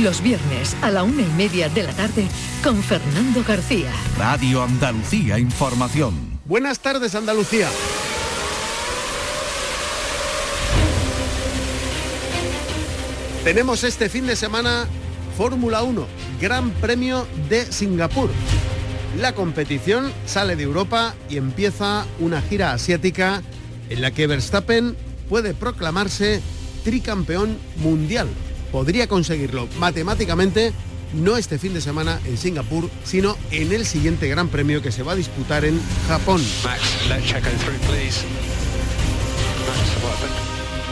Los viernes a la una y media de la tarde con Fernando García. Radio Andalucía Información. Buenas tardes Andalucía. Tenemos este fin de semana Fórmula 1, Gran Premio de Singapur. La competición sale de Europa y empieza una gira asiática en la que Verstappen puede proclamarse tricampeón mundial. Podría conseguirlo matemáticamente no este fin de semana en Singapur, sino en el siguiente Gran Premio que se va a disputar en Japón.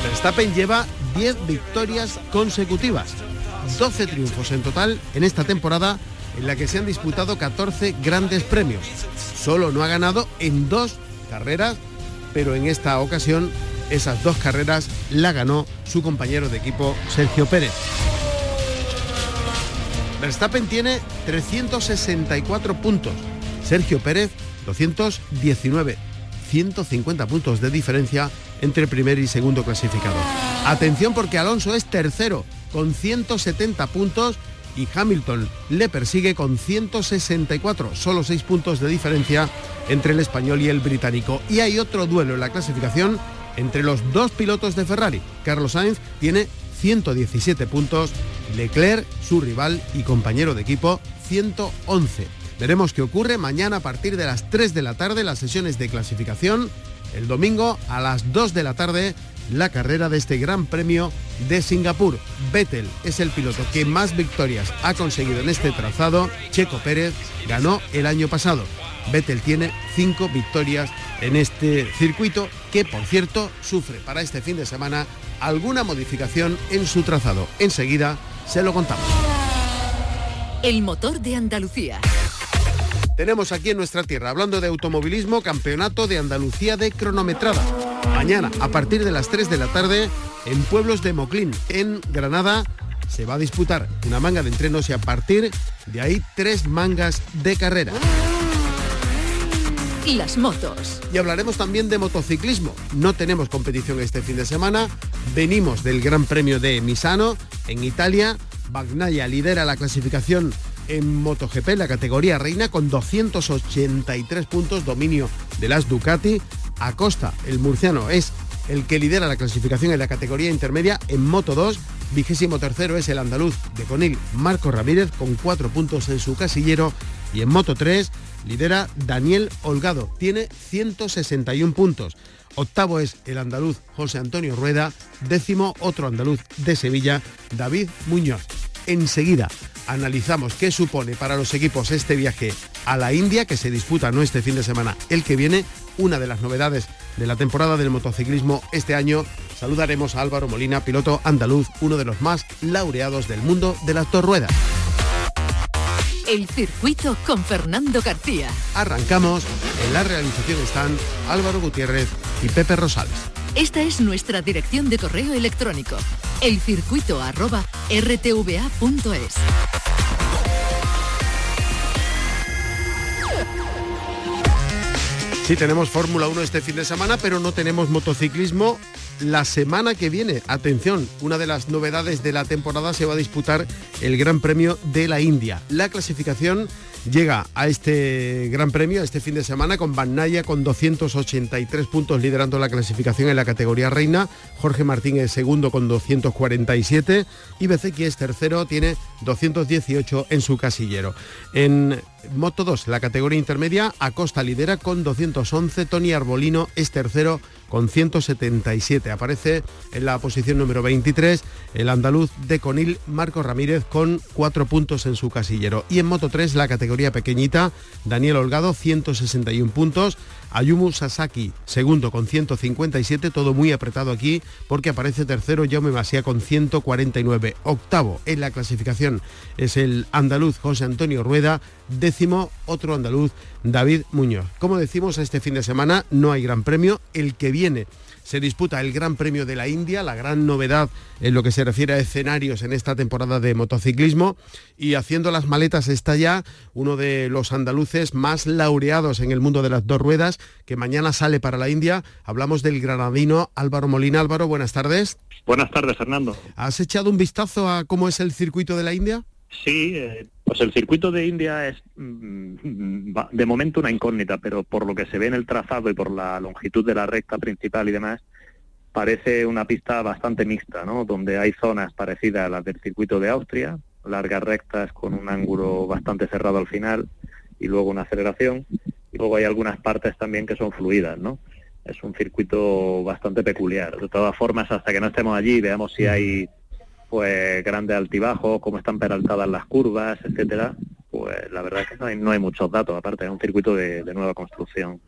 Verstappen lleva 10 victorias consecutivas, 12 triunfos en total en esta temporada en la que se han disputado 14 grandes premios. Solo no ha ganado en dos carreras, pero en esta ocasión esas dos carreras la ganó su compañero de equipo Sergio Pérez. Verstappen tiene 364 puntos, Sergio Pérez 219, 150 puntos de diferencia entre primer y segundo clasificado. Atención porque Alonso es tercero con 170 puntos y Hamilton le persigue con 164, solo 6 puntos de diferencia entre el español y el británico. Y hay otro duelo en la clasificación entre los dos pilotos de Ferrari. Carlos Sainz tiene 117 puntos, Leclerc, su rival y compañero de equipo, 111. Veremos qué ocurre mañana a partir de las 3 de la tarde las sesiones de clasificación. El domingo a las 2 de la tarde la carrera de este Gran Premio de Singapur. Vettel es el piloto que más victorias ha conseguido en este trazado. Checo Pérez ganó el año pasado. Vettel tiene cinco victorias en este circuito que, por cierto, sufre para este fin de semana alguna modificación en su trazado. Enseguida se lo contamos. El motor de Andalucía. Tenemos aquí en nuestra tierra, hablando de automovilismo, Campeonato de Andalucía de cronometrada. Mañana, a partir de las 3 de la tarde, en Pueblos de Moclín, en Granada, se va a disputar una manga de entrenos y a partir de ahí tres mangas de carrera las motos. Y hablaremos también de motociclismo. No tenemos competición este fin de semana. Venimos del Gran Premio de Misano en Italia. Bagnaia lidera la clasificación en MotoGP, la categoría reina, con 283 puntos, dominio de las Ducati. Acosta, el murciano, es el que lidera la clasificación en la categoría intermedia en Moto 2. Vigésimo tercero es el andaluz de Conil, Marco Ramírez, con cuatro puntos en su casillero. Y en Moto 3 lidera Daniel Holgado, tiene 161 puntos. Octavo es el andaluz José Antonio Rueda, décimo otro andaluz de Sevilla, David Muñoz. Enseguida analizamos qué supone para los equipos este viaje a la India, que se disputa no este fin de semana, el que viene, una de las novedades de la temporada del motociclismo este año. Saludaremos a Álvaro Molina, piloto andaluz, uno de los más laureados del mundo de las dos ruedas. El circuito con Fernando García. Arrancamos. En la realización están Álvaro Gutiérrez y Pepe Rosales. Esta es nuestra dirección de correo electrónico. elcircuito@rtva.es. Sí, tenemos Fórmula 1 este fin de semana, pero no tenemos motociclismo la semana que viene. Atención, una de las novedades de la temporada se va a disputar el Gran Premio de la India. La clasificación llega a este Gran Premio este fin de semana con Van Naya con 283 puntos liderando la clasificación en la categoría reina, Jorge Martín es segundo con 247 y Bezequi es tercero, tiene 218 en su casillero. En Moto 2, la categoría intermedia, Acosta lidera con 211, Tony Arbolino es tercero con 177. Aparece en la posición número 23 el andaluz de Conil Marco Ramírez con 4 puntos en su casillero. Y en Moto 3, la categoría pequeñita, Daniel Holgado 161 puntos, Ayumu Sasaki segundo con 157, todo muy apretado aquí porque aparece tercero Jaume Masia con 149. Octavo en la clasificación es el andaluz José Antonio Rueda, décimo otro andaluz, David Muñoz. Como decimos, este fin de semana no hay gran premio, el que viene se disputa el Gran Premio de la India, la gran novedad en lo que se refiere a escenarios en esta temporada de motociclismo. Y haciendo las maletas está ya uno de los andaluces más laureados en el mundo de las dos ruedas, que mañana sale para la India. Hablamos del granadino Álvaro Molina. Álvaro, buenas tardes. Buenas tardes, Fernando. ¿Has echado un vistazo a cómo es el circuito de la India? Sí, eh, pues el circuito de India es mm, de momento una incógnita, pero por lo que se ve en el trazado y por la longitud de la recta principal y demás, parece una pista bastante mixta, ¿no? Donde hay zonas parecidas a las del circuito de Austria, largas rectas con un ángulo bastante cerrado al final y luego una aceleración. Y luego hay algunas partes también que son fluidas, ¿no? Es un circuito bastante peculiar. De todas formas, hasta que no estemos allí veamos si hay pues grandes altibajos, cómo están peraltadas las curvas, etcétera, pues la verdad es que no hay, no hay muchos datos, aparte es un circuito de, nueva construcción.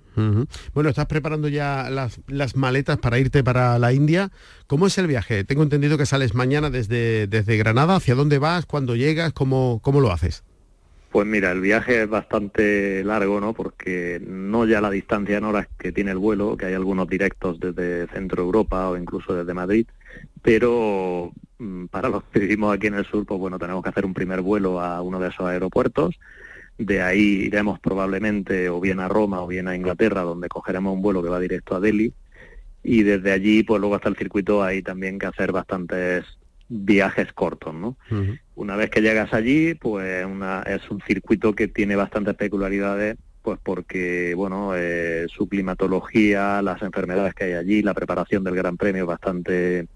Bueno, estás preparando ya las, las, maletas para irte para la India. ¿Cómo es el viaje? Tengo entendido que sales mañana desde, desde Granada. ¿Hacia dónde vas? ¿Cuándo llegas? ¿Cómo, ¿Cómo lo haces? Pues mira, el viaje es bastante largo, ¿no? Porque no ya la distancia en horas que tiene el vuelo, que hay algunos directos desde Centro Europa o incluso desde Madrid, pero para los que vivimos aquí en el sur, pues bueno, tenemos que hacer un primer vuelo a uno de esos aeropuertos. De ahí iremos probablemente o bien a Roma o bien a Inglaterra, donde cogeremos un vuelo que va directo a Delhi. Y desde allí, pues luego hasta el circuito hay también que hacer bastantes viajes cortos, ¿no? Una vez que llegas allí, pues una, es un circuito que tiene bastantes peculiaridades, pues porque, bueno, eh, su climatología, las enfermedades que hay allí, la preparación del Gran Premio es bastante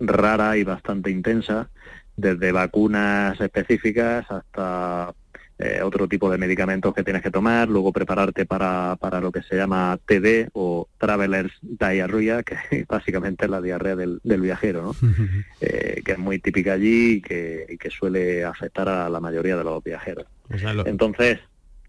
rara y bastante intensa, desde vacunas específicas hasta eh, otro tipo de medicamentos que tienes que tomar, luego prepararte para, para lo que se llama TD o Traveler's Diarrhea, que básicamente es la diarrea del, viajero, ¿no? Eh, que es muy típica allí y que, que, suele afectar a la mayoría de los viajeros. Entonces,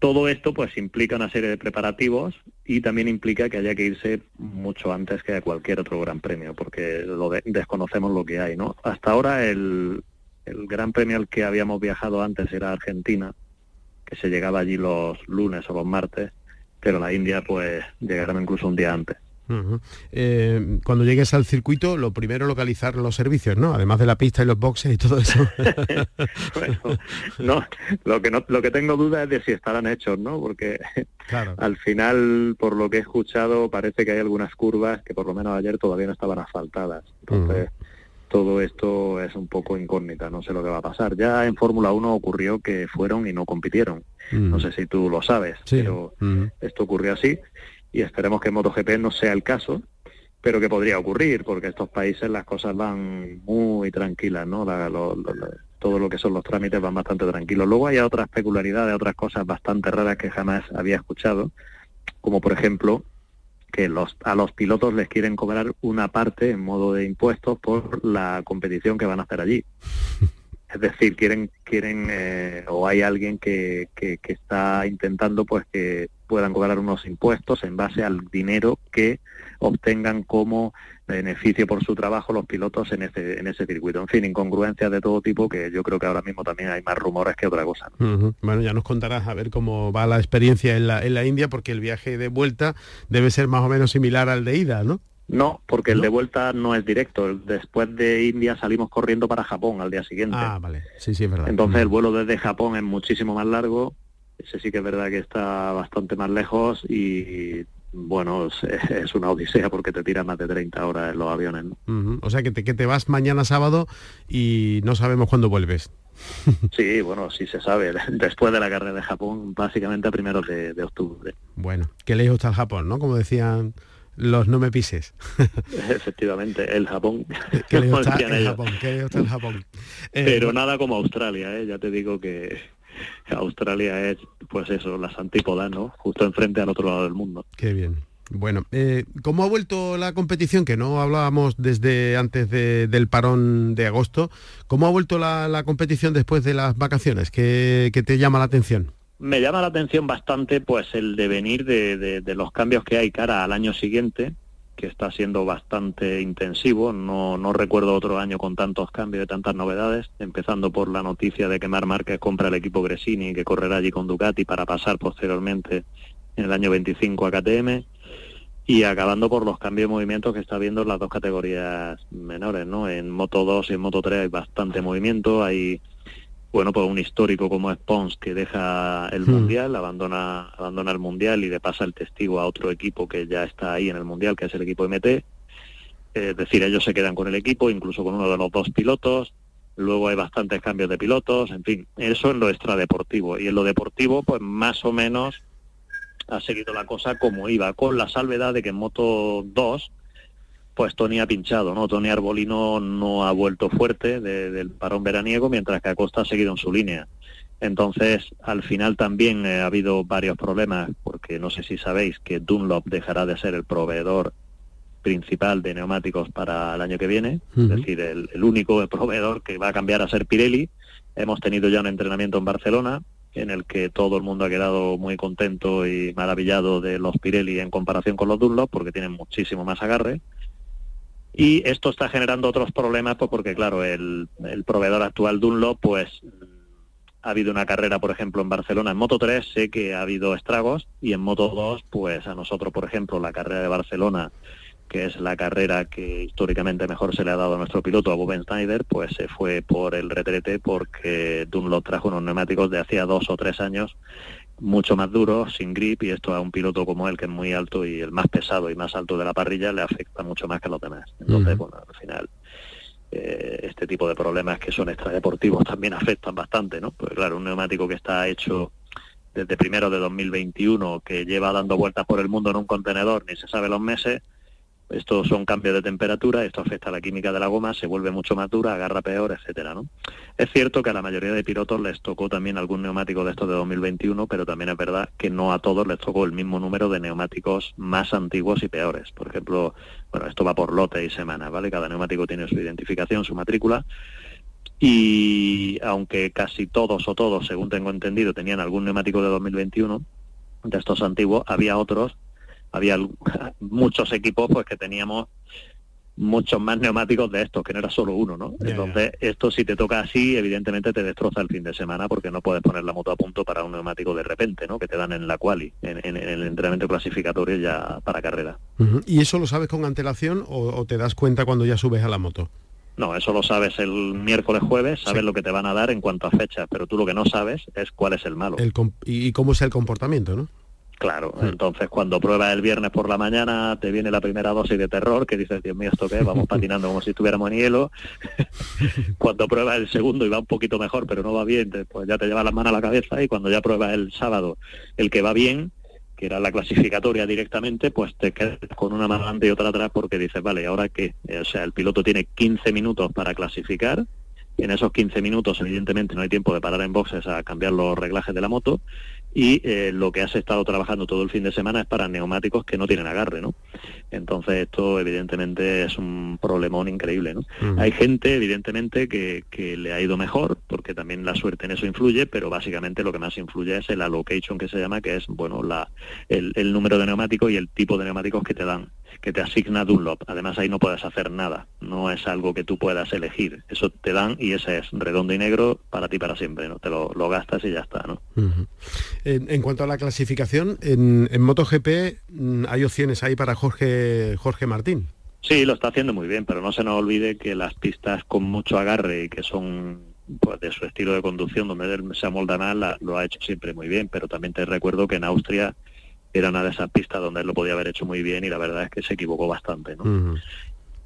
todo esto pues implica una serie de preparativos y también implica que haya que irse mucho antes que a cualquier otro gran premio, porque lo desconocemos lo que hay, ¿no? Hasta ahora el, el gran premio al que habíamos viajado antes era Argentina, se llegaba allí los lunes o los martes, pero la India pues llegará incluso un día antes. Eh, cuando llegues al circuito, lo primero localizar los servicios, ¿no? Además de la pista y los boxes y todo eso. no, lo que no, lo que tengo duda es de si estarán hechos, ¿no? Porque al final, por lo que he escuchado, parece que hay algunas curvas que por lo menos ayer todavía no estaban asfaltadas. Entonces, todo esto es un poco incógnita, no sé lo que va a pasar. Ya en Fórmula 1 ocurrió que fueron y no compitieron. No mm. sé si tú lo sabes, pero esto ocurrió así y esperemos que MotoGP no sea el caso, pero que podría ocurrir, porque estos países las cosas van muy tranquilas, ¿no? todo lo que son los trámites van bastante tranquilos. Luego hay otras peculiaridades, otras cosas bastante raras que jamás había escuchado, como por ejemplo que los, a los pilotos les quieren cobrar una parte en modo de impuestos por la competición que van a hacer allí. Es decir, quieren, quieren eh, o hay alguien que, que, está intentando pues que puedan cobrar unos impuestos en base al dinero que obtengan como beneficio por su trabajo los pilotos en ese, en ese circuito. En fin, incongruencias de todo tipo que yo creo que ahora mismo también hay más rumores que otra cosa. Bueno, ya nos contarás a ver cómo va la experiencia en la, en la India, porque el viaje de vuelta debe ser más o menos similar al de ida, ¿no? No, porque el de vuelta no es directo. Después de India salimos corriendo para Japón al día siguiente. Ah, vale. Sí, sí, es verdad. Entonces el vuelo desde Japón es muchísimo más largo ese sí que es verdad que está bastante más lejos y bueno, es, una odisea porque te tira más de 30 horas en los aviones. O sea que te, que te vas mañana sábado y no sabemos cuándo vuelves. Sí, bueno, sí se sabe. Después de la carrera de Japón, básicamente a primeros de, octubre. Bueno, qué lejos está el Japón, ¿no? Como decían los no me pises. Efectivamente, el Japón. ¿Qué el Japón? ¿Qué el Japón? Pero nada como Australia, ¿eh? ya te digo que Australia es, pues eso, las antípodas, ¿no? Justo enfrente al otro lado del mundo. Qué bien. Bueno, eh, ¿cómo ha vuelto la competición? Que no hablábamos desde antes del parón de agosto. ¿Cómo ha vuelto la, competición después de las vacaciones? ¿Qué, te llama la atención? Me llama la atención bastante pues el devenir de, de, los cambios que hay cara al año siguiente, que está siendo bastante intensivo. No, no recuerdo otro año con tantos cambios y tantas novedades, empezando por la noticia de que Mar Márquez compra el equipo Gresini, que correrá allí con Ducati para pasar posteriormente en el año 25 a KTM y acabando por los cambios de movimiento que está viendo en las dos categorías menores, ¿no? En Moto 2 y en Moto 3 hay bastante movimiento, hay bueno, pues un histórico como es Pons que deja el hmm. mundial, abandona abandona el mundial y le pasa el testigo a otro equipo que ya está ahí en el mundial, que es el equipo MT. Es decir, ellos se quedan con el equipo, incluso con uno de los dos pilotos. Luego hay bastantes cambios de pilotos, en fin, eso en lo extradeportivo. Y en lo deportivo, pues más o menos ha seguido la cosa como iba, con la salvedad de que en Moto 2, pues Tony ha pinchado, ¿no? Tony Arbolino no ha vuelto fuerte del parón veraniego, mientras que Acosta ha seguido en su línea. Entonces, al final también eh, ha habido varios problemas, porque no sé si sabéis que Dunlop dejará de ser el proveedor principal de neumáticos para el año que viene, es decir, el, el único proveedor que va a cambiar a ser Pirelli. Hemos tenido ya un entrenamiento en Barcelona, en el que todo el mundo ha quedado muy contento y maravillado de los Pirelli en comparación con los Dunlop, porque tienen muchísimo más agarre. Y esto está generando otros problemas, pues porque claro, el, proveedor actual Dunlop, pues ha habido una carrera, por ejemplo, en Barcelona en Moto 3, sé que ha habido estragos, y en Moto 2, pues a nosotros, por ejemplo, la carrera de Barcelona que es la carrera que históricamente mejor se le ha dado a nuestro piloto, a Boben Snyder, pues se fue por el retrete porque Dunlop trajo unos neumáticos de hacía dos o tres años mucho más duros, sin grip, y esto a un piloto como él, que es muy alto y el más pesado y más alto de la parrilla, le afecta mucho más que a los demás. Entonces, bueno, al final, eh, este tipo de problemas que son extradeportivos también afectan bastante, ¿no? Pues claro, un neumático que está hecho desde primero de 2021, que lleva dando vueltas por el mundo en un contenedor, ni se sabe los meses, estos son cambios de temperatura, esto afecta a la química de la goma, se vuelve mucho más dura, agarra peor, etcétera, ¿no? Es cierto que a la mayoría de pilotos les tocó también algún neumático de estos de 2021, pero también es verdad que no a todos les tocó el mismo número de neumáticos más antiguos y peores. Por ejemplo, bueno, esto va por lote y semana, ¿vale? Cada neumático tiene su identificación, su matrícula. Y aunque casi todos o todos, según tengo entendido, tenían algún neumático de 2021, de estos antiguos, había otros había muchos equipos pues que teníamos muchos más neumáticos de estos, que no era solo uno, ¿no? Entonces, esto si te toca así, evidentemente te destroza el fin de semana porque no puedes poner la moto a punto para un neumático de repente, ¿no? Que te dan en la quali, en, el entrenamiento clasificatorio ya para carrera. ¿Y eso lo sabes con antelación o, te das cuenta cuando ya subes a la moto? No, eso lo sabes el miércoles jueves, sabes lo que te van a dar en cuanto a fecha, pero tú lo que no sabes es cuál es el malo. y cómo es el comportamiento, ¿no? Claro, entonces cuando pruebas el viernes por la mañana te viene la primera dosis de terror que dices, Dios mío, ¿esto qué? Vamos patinando como si estuviéramos en hielo. cuando pruebas el segundo y va un poquito mejor, pero no va bien, pues ya te lleva las manos a la cabeza y cuando ya pruebas el sábado el que va bien, que era la clasificatoria directamente, pues te quedas con una mano adelante y otra atrás porque dices, vale, ¿ahora qué? O sea, el piloto tiene 15 minutos para clasificar, en esos 15 minutos evidentemente no hay tiempo de parar en boxes a cambiar los reglajes de la moto y eh, lo que has estado trabajando todo el fin de semana es para neumáticos que no tienen agarre, ¿no? Entonces esto evidentemente es un problemón increíble, ¿no? Hay gente evidentemente que, que, le ha ido mejor, porque también la suerte en eso influye, pero básicamente lo que más influye es el allocation que se llama, que es, bueno, la, el, el número de neumáticos y el tipo de neumáticos que te dan que te asigna Dunlop. Además ahí no puedes hacer nada, no es algo que tú puedas elegir. Eso te dan y ese es redondo y negro para ti para siempre, ¿no? Te lo, gastas y ya está, ¿no? en, cuanto a la clasificación, en, en MotoGP mm, hay opciones ahí para Jorge, Jorge Martín. Sí, lo está haciendo muy bien, pero no se nos olvide que las pistas con mucho agarre y que son pues, de su estilo de conducción, donde él se amolda mal, lo ha hecho siempre muy bien, pero también te recuerdo que en Austria era una de esas pistas donde él lo podía haber hecho muy bien y la verdad es que se equivocó bastante, ¿no?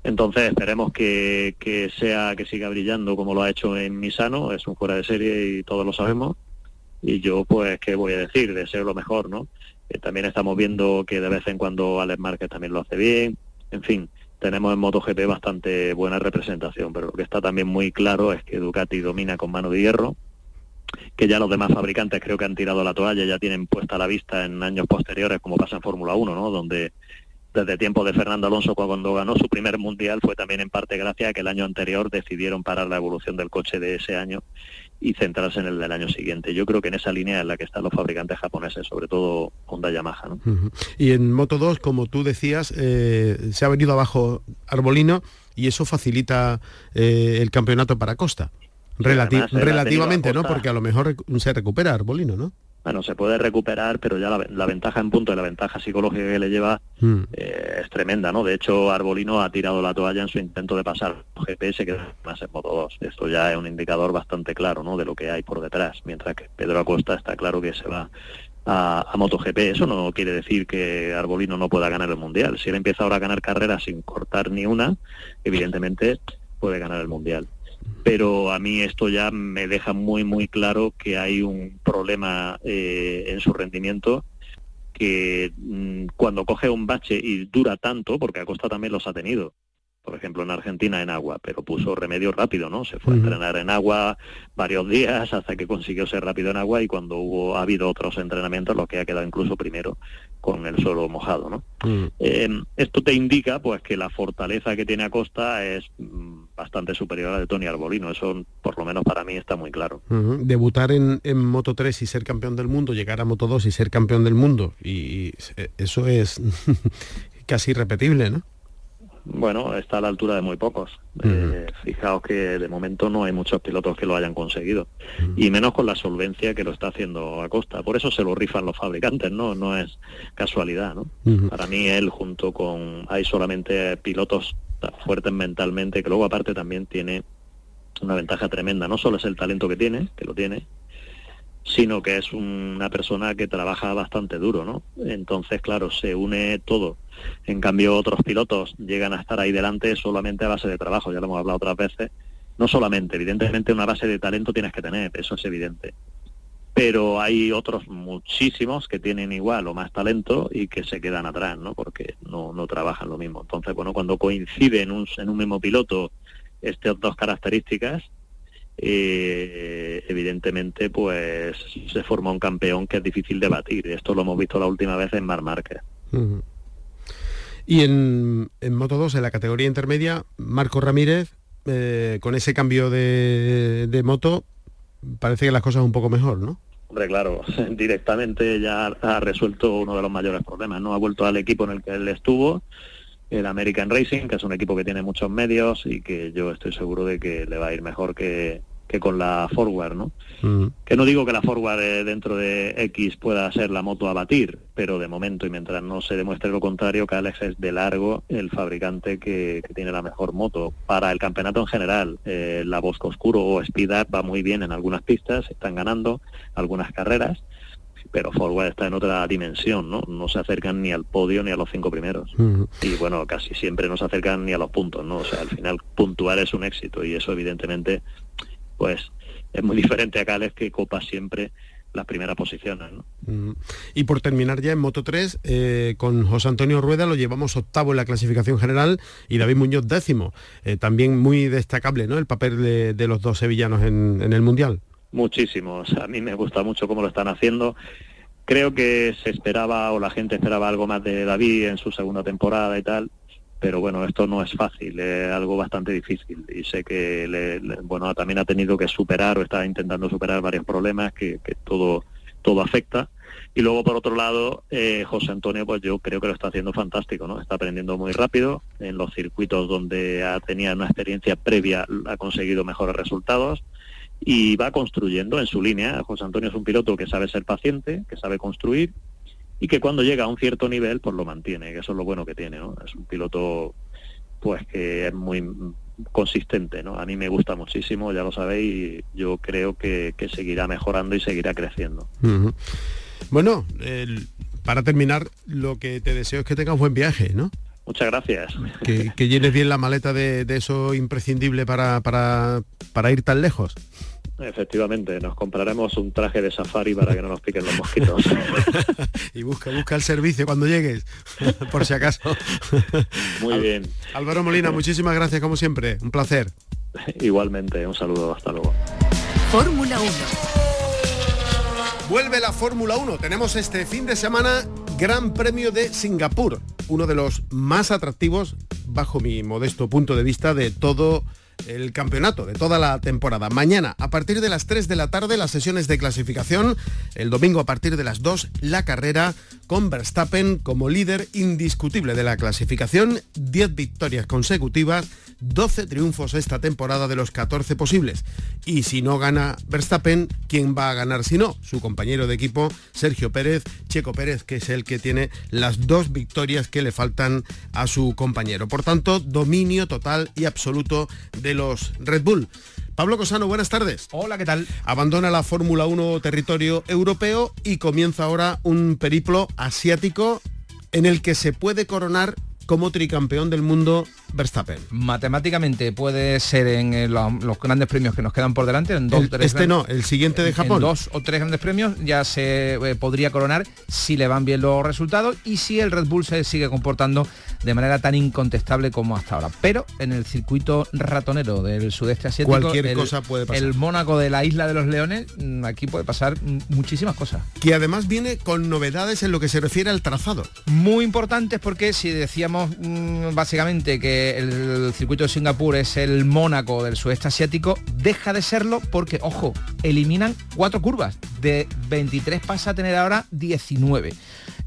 Entonces esperemos que, que, sea que siga brillando como lo ha hecho en Misano, es un fuera de serie y todos lo sabemos. Y yo pues qué voy a decir, deseo lo mejor, ¿no? Eh, también estamos viendo que de vez en cuando Alex Márquez también lo hace bien. En fin, tenemos en MotoGP bastante buena representación, pero lo que está también muy claro es que Ducati domina con mano de hierro que ya los demás fabricantes creo que han tirado la toalla, ya tienen puesta la vista en años posteriores, como pasa en Fórmula 1, ¿no? Donde desde tiempo de Fernando Alonso cuando ganó su primer mundial fue también en parte gracias a que el año anterior decidieron parar la evolución del coche de ese año y centrarse en el del año siguiente. Yo creo que en esa línea es la que están los fabricantes japoneses, sobre todo Honda Yamaha. ¿no? Y en Moto 2, como tú decías, eh, se ha venido abajo Arbolino y eso facilita eh, el campeonato para Costa. Relativamente, ¿no? Porque a lo mejor se recupera Arbolino, ¿no? bueno, se puede recuperar, pero ya la, ventaja en punto y la ventaja psicológica que le lleva hmm. eh, es tremenda, ¿no? De hecho, Arbolino ha tirado la toalla en su intento de pasar GPS, que más en Moto 2. Esto ya es un indicador bastante claro, ¿no? De lo que hay por detrás, mientras que Pedro Acosta está claro que se va a, a, MotoGP. Eso no quiere decir que Arbolino no pueda ganar el Mundial. Si él empieza ahora a ganar carreras sin cortar ni una, evidentemente puede ganar el Mundial pero a mí esto ya me deja muy muy claro que hay un problema eh, en su rendimiento que mm, cuando coge un bache y dura tanto, porque Acosta también los ha tenido, por ejemplo en Argentina en agua, pero puso remedio rápido, ¿no? Se fue a entrenar en agua varios días hasta que consiguió ser rápido en agua y cuando hubo ha habido otros entrenamientos, lo que ha quedado incluso primero con el suelo mojado, ¿no? Eh, esto te indica, pues, que la fortaleza que tiene Acosta es mm, bastante superior a la de Tony Arbolino. Eso, por lo menos para mí, está muy claro. Debutar en, en, Moto 3 y ser campeón del mundo, llegar a Moto 2 y ser campeón del mundo, y eso es casi irrepetible, ¿no? Bueno, está a la altura de muy pocos. Eh, fijaos que de momento no hay muchos pilotos que lo hayan conseguido. Y menos con la solvencia que lo está haciendo Acosta. Por eso se lo rifan los fabricantes, ¿no? No es casualidad, ¿no? Para mí él junto con... Hay solamente pilotos fuertes mentalmente, que luego aparte también tiene una ventaja tremenda. No solo es el talento que tiene, que lo tiene, sino que es una persona que trabaja bastante duro, ¿no? Entonces, claro, se une todo. En cambio, otros pilotos llegan a estar ahí delante solamente a base de trabajo, ya lo hemos hablado otras veces. No solamente, evidentemente una base de talento tienes que tener, eso es evidente. Pero hay otros muchísimos que tienen igual o más talento y que se quedan atrás, ¿no? Porque no, no trabajan lo mismo. Entonces, bueno, cuando coinciden en un, en un mismo piloto estas dos características, eh, evidentemente pues se forma un campeón que es difícil de batir. Esto lo hemos visto la última vez en Mar Márquez. Y en, en Moto 2, en la categoría intermedia, Marco Ramírez, eh, con ese cambio de, de moto, parece que las cosas un poco mejor, ¿no? Hombre, claro, directamente ya ha resuelto uno de los mayores problemas, ¿no? Ha vuelto al equipo en el que él estuvo, el American Racing, que es un equipo que tiene muchos medios y que yo estoy seguro de que le va a ir mejor que, que con la Forward, ¿no? Mm. Que no digo que la Forward eh, dentro de X pueda ser la moto a batir, pero de momento y mientras no se demuestre lo contrario, Alex es de largo el fabricante que, tiene la mejor moto. Para el campeonato en general, eh, la Bosco Oscuro o Speed Up va muy bien en algunas pistas, están ganando algunas carreras, pero Forward está en otra dimensión, ¿no? No se acercan ni al podio ni a los cinco primeros. Y bueno, casi siempre no se acercan ni a los puntos, ¿no? O sea, al final puntuar es un éxito y eso evidentemente, pues es muy diferente a Cales que copa siempre las primeras posiciones. ¿no? Y por terminar ya en Moto 3, eh, con José Antonio Rueda lo llevamos octavo en la clasificación general y David Muñoz décimo. Eh, también muy destacable ¿no? el papel de, los dos sevillanos en, en el Mundial. Muchísimos. A mí me gusta mucho cómo lo están haciendo. Creo que se esperaba o la gente esperaba algo más de David en su segunda temporada y tal, pero bueno, esto no es fácil, es algo bastante difícil y sé que le, bueno también ha tenido que superar o está intentando superar varios problemas que, todo todo afecta. Y luego, por otro lado, eh, José Antonio, pues yo creo que lo está haciendo fantástico, ¿no? Está aprendiendo muy rápido. En los circuitos donde ha tenido una experiencia previa ha conseguido mejores resultados y va construyendo en su línea. José Antonio es un piloto que sabe ser paciente, que sabe construir y que cuando llega a un cierto nivel pues lo mantiene, que eso es lo bueno que tiene, ¿no? Es un piloto pues que es muy consistente, ¿no? A mí me gusta muchísimo, ya lo sabéis, y yo creo que, seguirá mejorando y seguirá creciendo. Bueno, para terminar, lo que te deseo es que tengas buen viaje, ¿no? Muchas gracias. Que, llenes bien la maleta de, eso imprescindible para, para, para, ir tan lejos. Efectivamente, nos compraremos un traje de safari para que no nos piquen los mosquitos. y busca, busca el servicio cuando llegues, por si acaso. Muy bien. Álvaro Molina, muchísimas gracias como siempre. Un placer. Igualmente, un saludo, hasta luego. Fórmula 1. Vuelve la Fórmula 1. Tenemos este fin de semana Gran Premio de Singapur, uno de los más atractivos, bajo mi modesto punto de vista, de todo el campeonato de toda la temporada. Mañana, a partir de las 3 de la tarde, las sesiones de clasificación. El domingo, a partir de las 2, la carrera con Verstappen como líder indiscutible de la clasificación. 10 victorias consecutivas, 12 triunfos esta temporada de los 14 posibles. Y si no gana Verstappen, ¿quién va a ganar si no? Su compañero de equipo, Sergio Pérez, Checo Pérez, que es el que tiene las dos victorias que le faltan a su compañero. Por tanto, dominio total y absoluto de los Red Bull. Pablo Cosano, buenas tardes. Hola, ¿qué tal? Abandona la Fórmula 1 territorio europeo y comienza ahora un periplo asiático en el que se puede coronar como tricampeón del mundo Verstappen. Matemáticamente puede ser en eh, los, grandes premios que nos quedan por delante. En dos, este no, el siguiente de Japón. dos o tres grandes premios ya se eh, podría coronar si le van bien los resultados y si el Red Bull se sigue comportando de manera tan incontestable como hasta ahora. Pero en el circuito ratonero del sudeste asiático, cualquier cosa puede pasar. El Mónaco de la isla de los Leones, mm, aquí puede pasar muchísimas cosas. Que además viene con novedades en lo que se refiere al trazado. Muy importantes porque si decíamos mm, básicamente que el circuito de Singapur es el Mónaco del sudeste asiático, deja de serlo porque, ojo, eliminan cuatro curvas. De 23 pasa a tener ahora 19.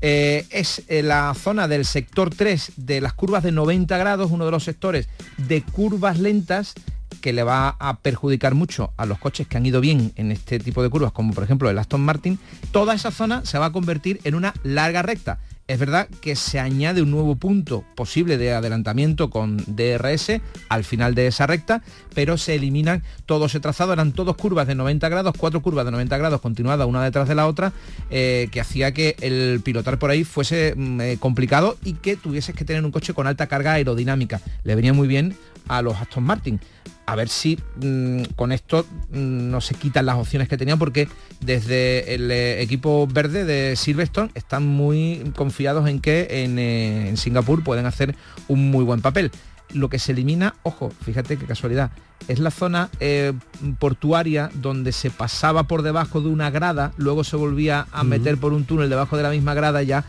Eh, es eh, la zona del sector 3 de las curvas de 90 grados, uno de los sectores de curvas lentas que le va a perjudicar mucho a los coches que han ido bien en este tipo de curvas, como por ejemplo el Aston Martin, toda esa zona se va a convertir en una larga recta es verdad que se añade un nuevo punto posible de adelantamiento con DRS al final de esa recta, pero se eliminan todo ese trazado, eran todos curvas de 90 grados, cuatro curvas de 90 grados continuadas una detrás de la otra, eh, que hacía que el pilotar por ahí fuese mm, eh, complicado y que tuvieses que tener un coche con alta carga aerodinámica. Le venía muy bien a los Aston Martin. A ver si mm, con esto mm, no se quitan las opciones que tenían porque desde el eh, equipo verde de Silverstone están muy confiados en que en, eh, Singapur pueden hacer un muy buen papel. Lo que se elimina, ojo, fíjate qué casualidad, es la zona eh, portuaria donde se pasaba por debajo de una grada, luego se volvía a meter por un túnel debajo de la misma grada, ya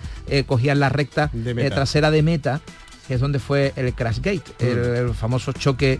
cogían la recta trasera de meta que es donde fue el Crashgate, el, mm. famoso choque,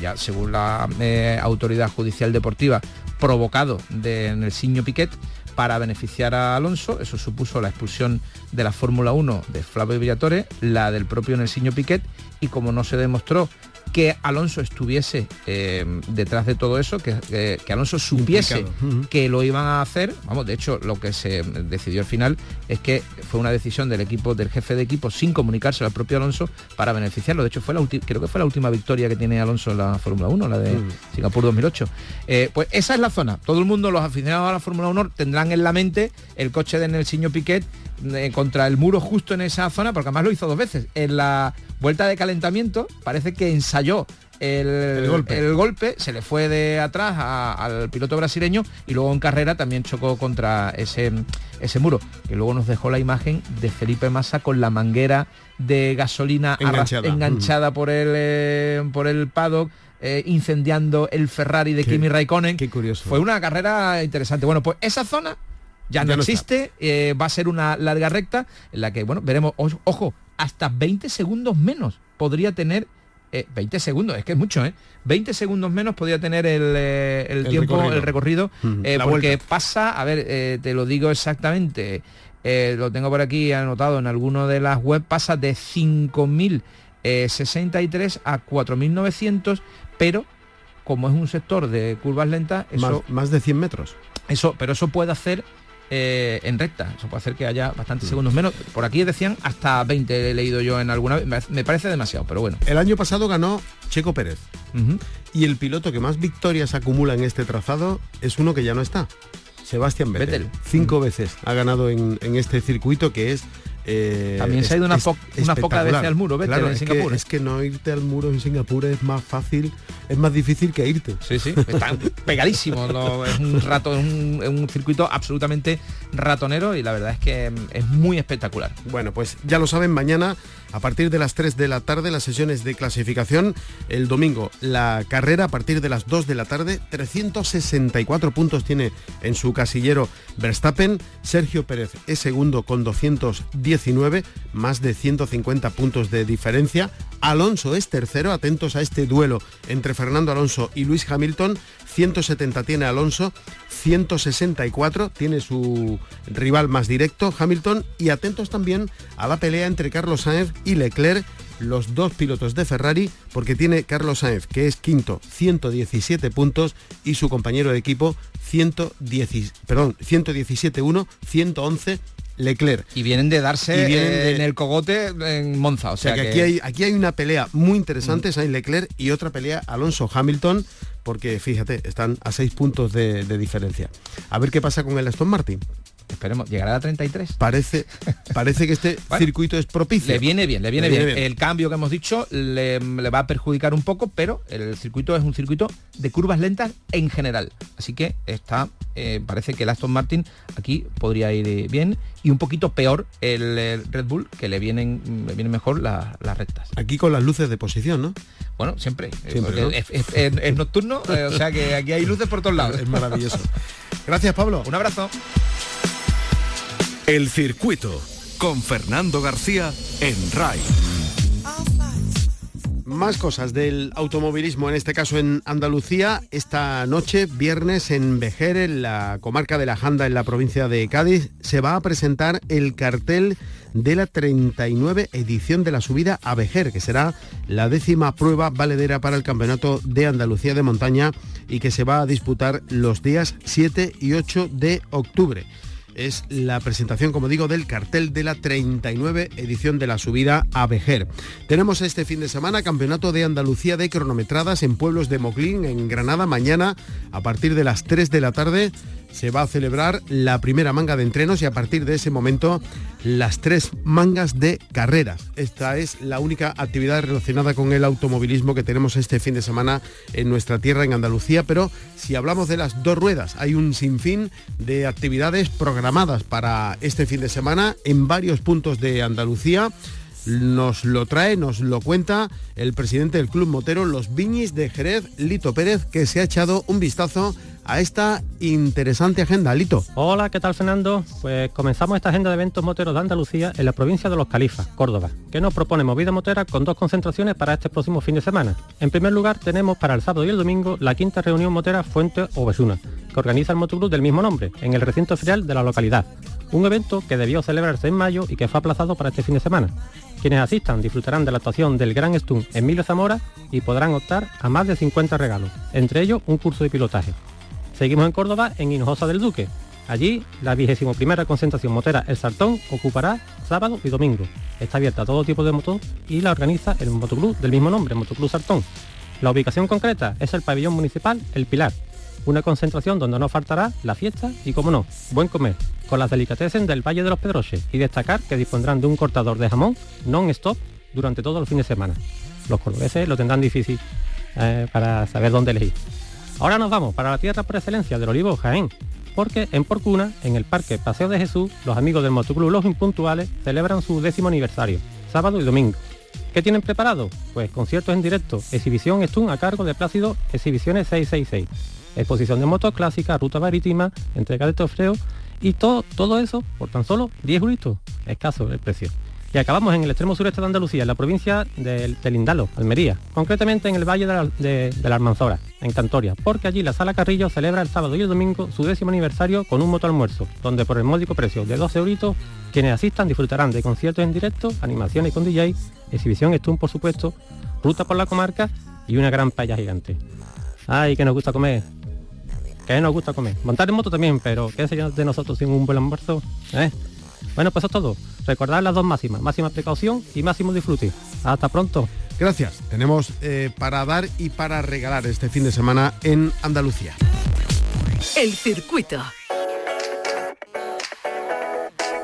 ya según la eh, autoridad judicial deportiva, provocado de, en el Piquet para beneficiar a Alonso. Eso supuso la expulsión de la Fórmula 1 de Flavio Villatore, la del propio Nelsinho Piquet, y como no se demostró que Alonso estuviese eh, detrás de todo eso, que, Alonso supiese que lo iban a hacer. Vamos, de hecho, lo que se decidió al final es que fue una decisión del equipo, del jefe de equipo, sin comunicárselo al propio Alonso para beneficiarlo. De hecho, fue la creo que fue la última victoria que tiene Alonso en la Fórmula 1, la de Singapur 2008. Eh, pues esa es la zona. Todo el mundo, los aficionados a la Fórmula 1, tendrán en la mente el coche de Nelsinho Piquet eh, contra el muro justo en esa zona, porque además lo hizo dos veces. En la vuelta de calentamiento parece que ensayó el, golpe. se le fue de atrás al piloto brasileño y luego en carrera también chocó contra ese, ese muro, que luego nos dejó la imagen de Felipe Massa con la manguera de gasolina enganchada, por, el, eh, por el paddock. Eh, incendiando el Ferrari de Kimi Raikkonen. Qué curioso. Fue una carrera interesante. Bueno, pues esa zona ya no, existe, eh, va a ser una larga recta en la que, bueno, veremos, ojo, hasta 20 segundos menos podría tener 20 eh, segundos, es que es mucho, ¿eh? 20 segundos menos podría tener el, eh, tiempo, el recorrido, porque pasa, a ver, te lo digo exactamente, lo tengo por aquí anotado en alguno de las web, pasa de 5.063 a 4.900, pero como es un sector de curvas lentas, eso... Más, más de 100 metros. Eso, pero eso puede hacer eh, en recta. Eso puede hacer que haya bastantes segundos menos. Por aquí decían hasta 20 he leído yo en alguna vez. Me parece demasiado, pero bueno. El año pasado ganó Checo Pérez. Y el piloto que más victorias acumula en este trazado es uno que ya no está. Sebastián Vettel. Cinco veces ha ganado en, en este circuito que es eh, También se ha ido una, poca veces al muro, vete en es Singapur. Que, es que no irte al muro en Singapur es más fácil, es más difícil que irte. Sí, sí, están pegadísimos. es un rato, un, un, circuito absolutamente ratonero y la verdad es que es muy espectacular. Bueno, pues ya lo saben, mañana a partir de las 3 de la tarde las sesiones de clasificación, el domingo la carrera a partir de las 2 de la tarde, 364 puntos tiene en su casillero Verstappen, Sergio Pérez es segundo con 210 119, más de 150 puntos de diferencia. Alonso es tercero, atentos a este duelo entre Fernando Alonso y Luis Hamilton. 170 tiene Alonso, 164 tiene su rival más directo, Hamilton, y atentos también a la pelea entre Carlos Sainz y Leclerc, los dos pilotos de Ferrari, porque tiene Carlos Sainz, que es quinto, 117 puntos, y su compañero de equipo, 110, perdón, 117-1, 111 Leclerc. Y vienen de darse en el cogote en Monza. O sea, que, Aquí, hay, aquí hay una pelea muy interesante, mm. Sainz Leclerc, y otra pelea Alonso Hamilton, porque fíjate, están a seis puntos de, de diferencia. A ver qué pasa con el Aston Martin. Esperemos, ¿llegará a 33? Parece, parece que este circuito es propicio. Le viene bien, le viene, bien. El cambio que hemos dicho le, va a perjudicar un poco, pero el circuito es un circuito de curvas lentas en general. Así que está, eh, parece que el Aston Martin aquí podría ir bien y un poquito peor el, Red Bull, que le vienen, le vienen mejor las rectas. Aquí con las luces de posición, ¿no? Bueno, siempre. Es, nocturno, eh, o sea que aquí hay luces por todos lados. Es maravilloso. Gracias, Pablo. Un abrazo. El circuito con Fernando García en RAI. Más cosas del automovilismo, en este caso en Andalucía. Esta noche, viernes, en Vejer, en la comarca de la Janda, en la provincia de Cádiz, se va a presentar el cartel de la 39 edición de la subida a Vejer, que será la décima prueba valedera para el Campeonato de Andalucía de Montaña y que se va a disputar los días 7 y 8 de octubre es la presentación, como digo, del cartel de la 39 edición de la subida a Vejer. Tenemos este fin de semana Campeonato de Andalucía de cronometradas en pueblos de Moclín, en Granada, mañana a partir de las 3 de la tarde se va a celebrar la primera manga de entrenos y a partir de ese momento las tres mangas de carreras. Esta es la única actividad relacionada con el automovilismo que tenemos este fin de semana en nuestra tierra, en Andalucía, pero si hablamos de las dos ruedas, hay un sinfín de actividades programadas para este fin de semana en varios puntos de Andalucía nos lo trae, nos lo cuenta el presidente del Club Motero Los Viñis de Jerez, Lito Pérez, que se ha echado un vistazo a esta interesante agenda. Lito. Hola, ¿qué tal Fernando? Pues comenzamos esta agenda de eventos moteros de Andalucía en la provincia de Los Califas, Córdoba, que nos propone movida motera con dos concentraciones para este próximo fin de semana. En primer lugar tenemos para el sábado y el domingo la quinta reunión motera Fuente Ovesuna, que organiza el motoclub del mismo nombre, en el recinto ferial de la localidad. Un evento que debió celebrarse en mayo y que fue aplazado para este fin de semana. Quienes asistan disfrutarán de la actuación del Gran Stun Emilio Zamora y podrán optar a más de 50 regalos, entre ellos un curso de pilotaje. Seguimos en Córdoba, en Hinojosa del Duque. Allí, la vigésimo primera concentración motera El Sartón ocupará sábado y domingo. Está abierta a todo tipo de motor y la organiza el motoclub del mismo nombre, Motoclub Sartón. La ubicación concreta es el pabellón municipal El Pilar, una concentración donde no faltará la fiesta y, como no, buen comer, con las delicatessen del Valle de los Pedroches y destacar que dispondrán de un cortador de jamón non-stop durante todo el fin de semana. Los cordobeses lo tendrán difícil eh, para saber dónde elegir. Ahora nos vamos para la tierra por excelencia del olivo Jaén, porque en Porcuna, en el Parque Paseo de Jesús, los amigos del Motoclub Los Impuntuales celebran su décimo aniversario, sábado y domingo. ¿Qué tienen preparado? Pues conciertos en directo, exhibición Stun a cargo de Plácido Exhibiciones 666, exposición de motos clásicas, ruta marítima, entrega de trofeo y todo, todo eso por tan solo 10 euritos. Escaso el precio. Y acabamos en el extremo sureste de Andalucía, en la provincia de, Lindalo, Almería, concretamente en el Valle de la, Armanzora, en Cantoria, porque allí la Sala Carrillo celebra el sábado y el domingo su décimo aniversario con un moto almuerzo, donde por el módico precio de 12 euritos, quienes asistan disfrutarán de conciertos en directo, animaciones con DJ, exhibición Stun por supuesto, ruta por la comarca y una gran paella gigante. Ay, que nos gusta comer. Que nos gusta comer. Montar en moto también, pero ¿qué sería de nosotros sin un buen almuerzo? ¿Eh? Bueno, pues eso es todo. Recordad las dos máximas, máxima precaución y máximo disfrute. Hasta pronto. Gracias. Tenemos eh, para dar y para regalar este fin de semana en Andalucía. El circuito.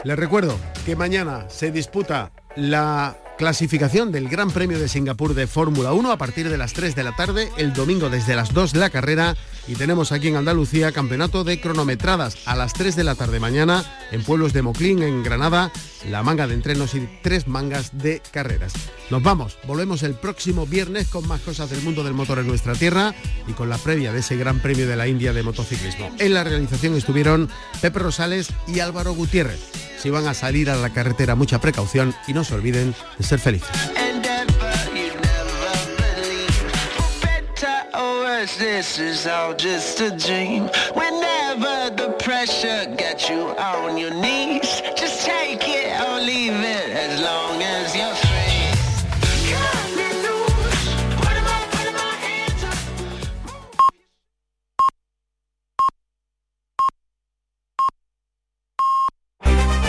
Les recuerdo que mañana se disputa la clasificación del Gran Premio de Singapur de Fórmula 1 a partir de las 3 de la tarde, el domingo desde las 2 de la carrera y tenemos aquí en Andalucía campeonato de cronometradas a las 3 de la tarde mañana en pueblos de Moclín, en Granada, la manga de entrenos y tres mangas de carreras. Nos vamos, volvemos el próximo viernes con más cosas del mundo del motor en nuestra tierra y con la previa de ese Gran Premio de la India de motociclismo. En la realización estuvieron Pepe Rosales y Álvaro Gutiérrez. Si van a salir a la carretera, mucha precaución y no se olviden de ser felices.